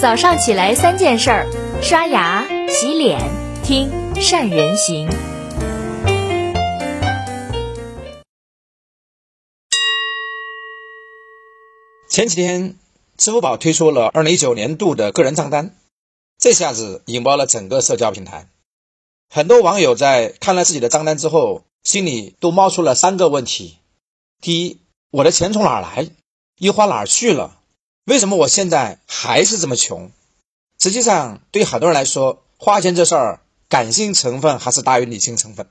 早上起来三件事儿：刷牙、洗脸、听善人行。前几天，支付宝推出了二零一九年度的个人账单，这下子引爆了整个社交平台。很多网友在看了自己的账单之后，心里都冒出了三个问题：第一，我的钱从哪儿来？又花哪儿去了？为什么我现在还是这么穷？实际上，对很多人来说，花钱这事儿，感性成分还是大于理性成分。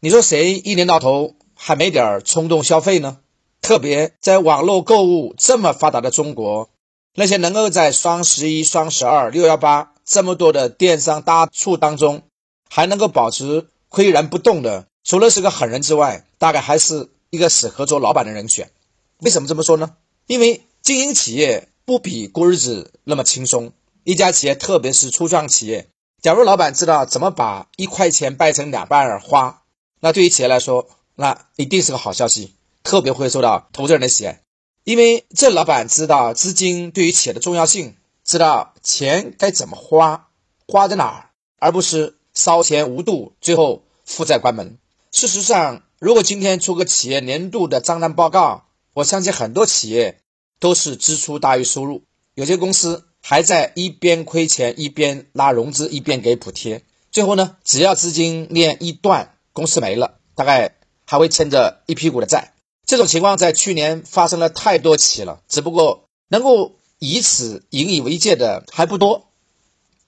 你说谁一年到头还没点冲动消费呢？特别在网络购物这么发达的中国，那些能够在双十一、双十二、六幺八这么多的电商大促当中，还能够保持岿然不动的，除了是个狠人之外，大概还是一个适合做老板的人选。为什么这么说呢？因为。经营企业不比过日子那么轻松。一家企业，特别是初创企业，假如老板知道怎么把一块钱掰成两半花，那对于企业来说，那一定是个好消息，特别会受到投资人的喜爱。因为这老板知道资金对于企业的重要性，知道钱该怎么花，花在哪儿，而不是烧钱无度，最后负债关门。事实上，如果今天出个企业年度的账单报告，我相信很多企业。都是支出大于收入，有些公司还在一边亏钱一边拉融资一边给补贴，最后呢，只要资金链一断，公司没了，大概还会欠着一屁股的债。这种情况在去年发生了太多起了，只不过能够以此引以为戒的还不多。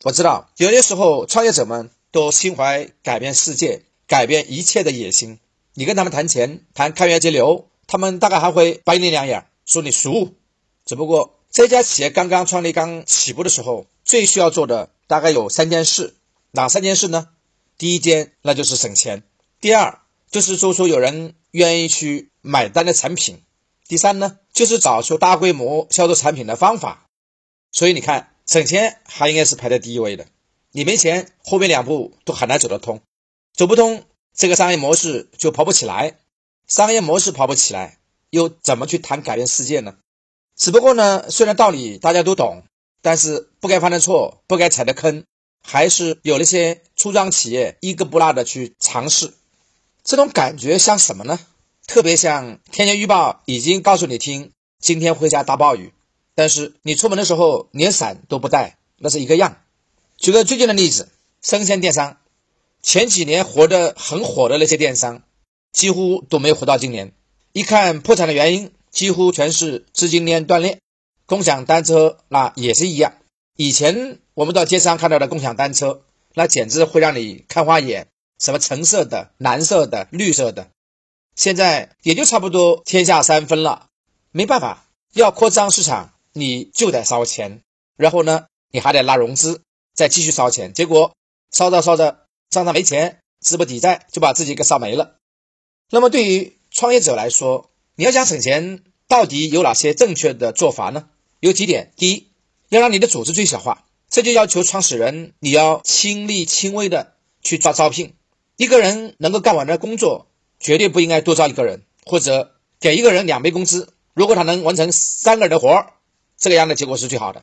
我知道有些时候创业者们都心怀改变世界、改变一切的野心，你跟他们谈钱、谈开源节流，他们大概还会白你两眼，说你俗。只不过这家企业刚刚创立、刚起步的时候，最需要做的大概有三件事。哪三件事呢？第一件那就是省钱；第二就是做出有人愿意去买单的产品；第三呢就是找出大规模销售产品的方法。所以你看，省钱还应该是排在第一位的。你没钱，后面两步都很难走得通。走不通，这个商业模式就跑不起来。商业模式跑不起来，又怎么去谈改变世界呢？只不过呢，虽然道理大家都懂，但是不该犯的错、不该踩的坑，还是有那些初创企业一个不落的去尝试。这种感觉像什么呢？特别像天气预报已经告诉你听，今天会下大暴雨，但是你出门的时候连伞都不带，那是一个样。举个最近的例子，生鲜电商，前几年活得很火的那些电商，几乎都没活到今年。一看破产的原因。几乎全是资金链断裂，共享单车那也是一样。以前我们到街上看到的共享单车，那简直会让你看花眼，什么橙色的、蓝色的、绿色的，现在也就差不多天下三分了。没办法，要扩张市场，你就得烧钱，然后呢，你还得拉融资，再继续烧钱，结果烧着烧着账上没钱，资不抵债，就把自己给烧没了。那么对于创业者来说，你要想省钱，到底有哪些正确的做法呢？有几点：第一，要让你的组织最小化，这就要求创始人你要亲力亲为的去抓招聘。一个人能够干完的工作，绝对不应该多招一个人，或者给一个人两倍工资。如果他能完成三个人的活儿，这个样的结果是最好的。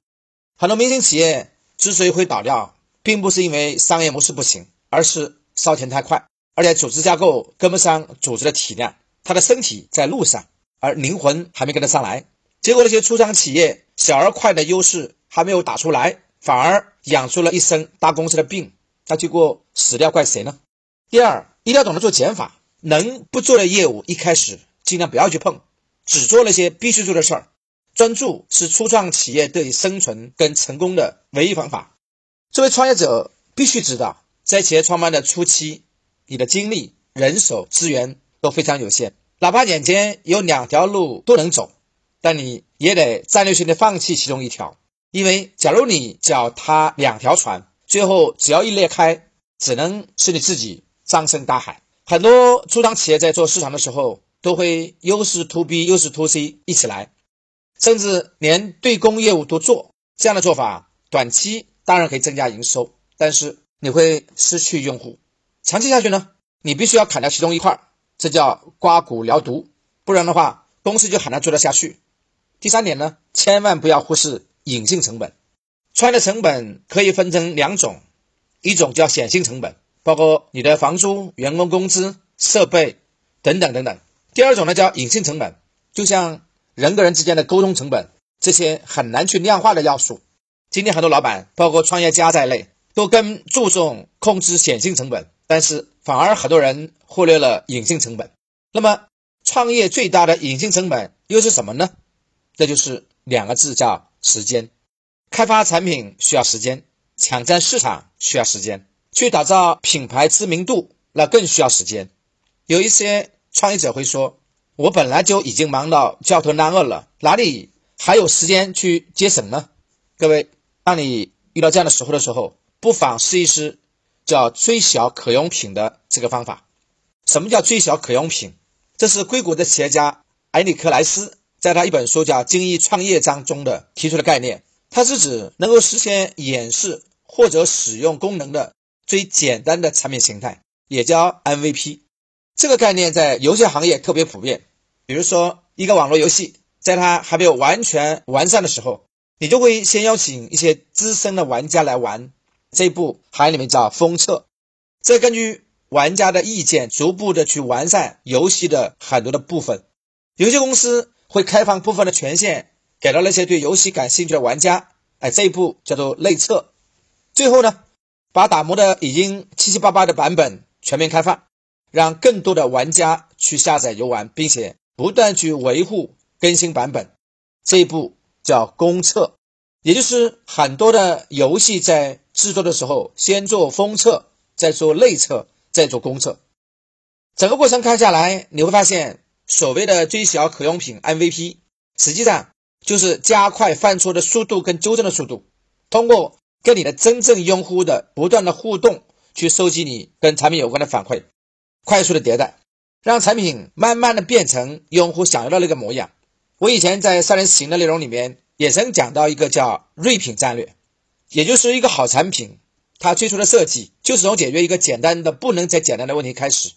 很多明星企业之所以会倒掉，并不是因为商业模式不行，而是烧钱太快，而且组织架构跟不上组织的体量。他的身体在路上，而灵魂还没跟得上来。结果那些初创企业小而快的优势还没有打出来，反而养出了一身大公司的病。那结果死掉怪谁呢？第二，一定要懂得做减法，能不做的业务一开始尽量不要去碰，只做那些必须做的事儿。专注是初创企业得以生存跟成功的唯一方法。作为创业者，必须知道，在企业创办的初期，你的精力、人手、资源。都非常有限，哪怕眼前有两条路都能走，但你也得战略性的放弃其中一条，因为假如你脚踏两条船，最后只要一裂开，只能是你自己葬身大海。很多初创企业在做市场的时候，都会优势 to B，优势 to C 一起来，甚至连对公业务都做。这样的做法，短期当然可以增加营收，但是你会失去用户。长期下去呢，你必须要砍掉其中一块。这叫刮骨疗毒，不然的话，公司就很难做得下去。第三点呢，千万不要忽视隐性成本。创业的成本可以分成两种，一种叫显性成本，包括你的房租、员工工资、设备等等等等；第二种呢叫隐性成本，就像人跟人之间的沟通成本，这些很难去量化的要素。今天很多老板，包括创业家在内，都更注重控制显性成本，但是反而很多人忽略了隐性成本。那么，创业最大的隐性成本又是什么呢？这就是两个字，叫时间。开发产品需要时间，抢占市场需要时间，去打造品牌知名度那更需要时间。有一些创业者会说：“我本来就已经忙到焦头烂额了，哪里还有时间去节省呢？”各位，当你遇到这样的时候的时候，不妨试一试叫“最小可用品”的这个方法。什么叫最小可用品？这是硅谷的企业家埃里克莱斯在他一本书叫《精益创业章》中的提出的概念。它是指能够实现演示或者使用功能的最简单的产品形态，也叫 MVP。这个概念在游戏行业特别普遍。比如说，一个网络游戏在它还没有完全完善的时候，你就会先邀请一些资深的玩家来玩。这一步行业里面叫封测。再根据玩家的意见，逐步的去完善游戏的很多的部分。游戏公司会开放部分的权限。给到那些对游戏感兴趣的玩家，哎，这一步叫做内测。最后呢，把打磨的已经七七八八的版本全面开放，让更多的玩家去下载游玩，并且不断去维护更新版本。这一步叫公测，也就是很多的游戏在制作的时候，先做封测，再做内测，再做公测。整个过程看下来，你会发现，所谓的最小可用品 MVP，实际上。就是加快犯错的速度跟纠正的速度，通过跟你的真正用户的不断的互动，去收集你跟产品有关的反馈，快速的迭代，让产品慢慢的变成用户想要的那个模样。我以前在三人行的内容里面也曾讲到一个叫锐品战略，也就是一个好产品，它最初的设计就是从解决一个简单的不能再简单的问题开始，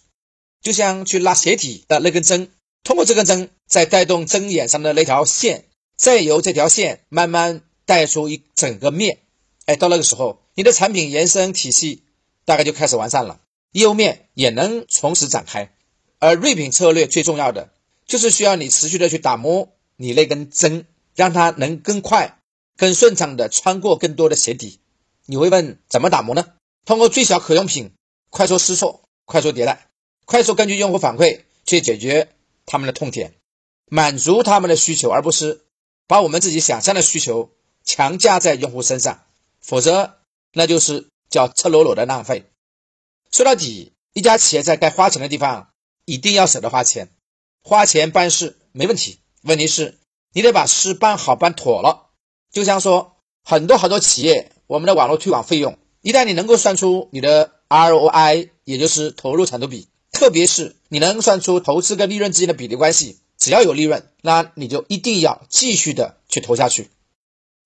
就像去拉鞋底的那根针，通过这根针再带动针眼上的那条线。再由这条线慢慢带出一整个面，哎，到那个时候，你的产品延伸体系大概就开始完善了，业务面也能从此展开。而锐品策略最重要的就是需要你持续的去打磨你那根针，让它能更快、更顺畅的穿过更多的鞋底。你会问怎么打磨呢？通过最小可用品，快速试错，快速迭代，快速根据用户反馈去解决他们的痛点，满足他们的需求，而不是。把我们自己想象的需求强加在用户身上，否则那就是叫赤裸裸的浪费。说到底，一家企业在该花钱的地方一定要舍得花钱，花钱办事没问题。问题是，你得把事办好办妥了。就像说，很多很多企业，我们的网络推广费用，一旦你能够算出你的 ROI，也就是投入产出比，特别是你能算出投资跟利润之间的比例关系。只要有利润，那你就一定要继续的去投下去。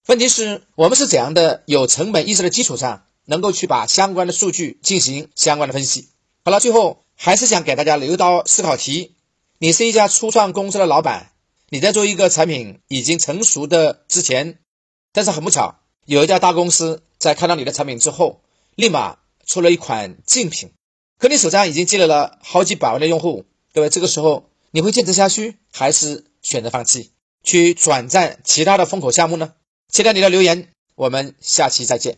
问题是，我们是怎样的有成本意识的基础上，能够去把相关的数据进行相关的分析？好了，最后还是想给大家留一道思考题：你是一家初创公司的老板，你在做一个产品已经成熟的之前，但是很不巧，有一家大公司在看到你的产品之后，立马出了一款竞品，可你手上已经积累了好几百万的用户，各位，这个时候。你会坚持下去，还是选择放弃，去转战其他的风口项目呢？期待你的留言，我们下期再见。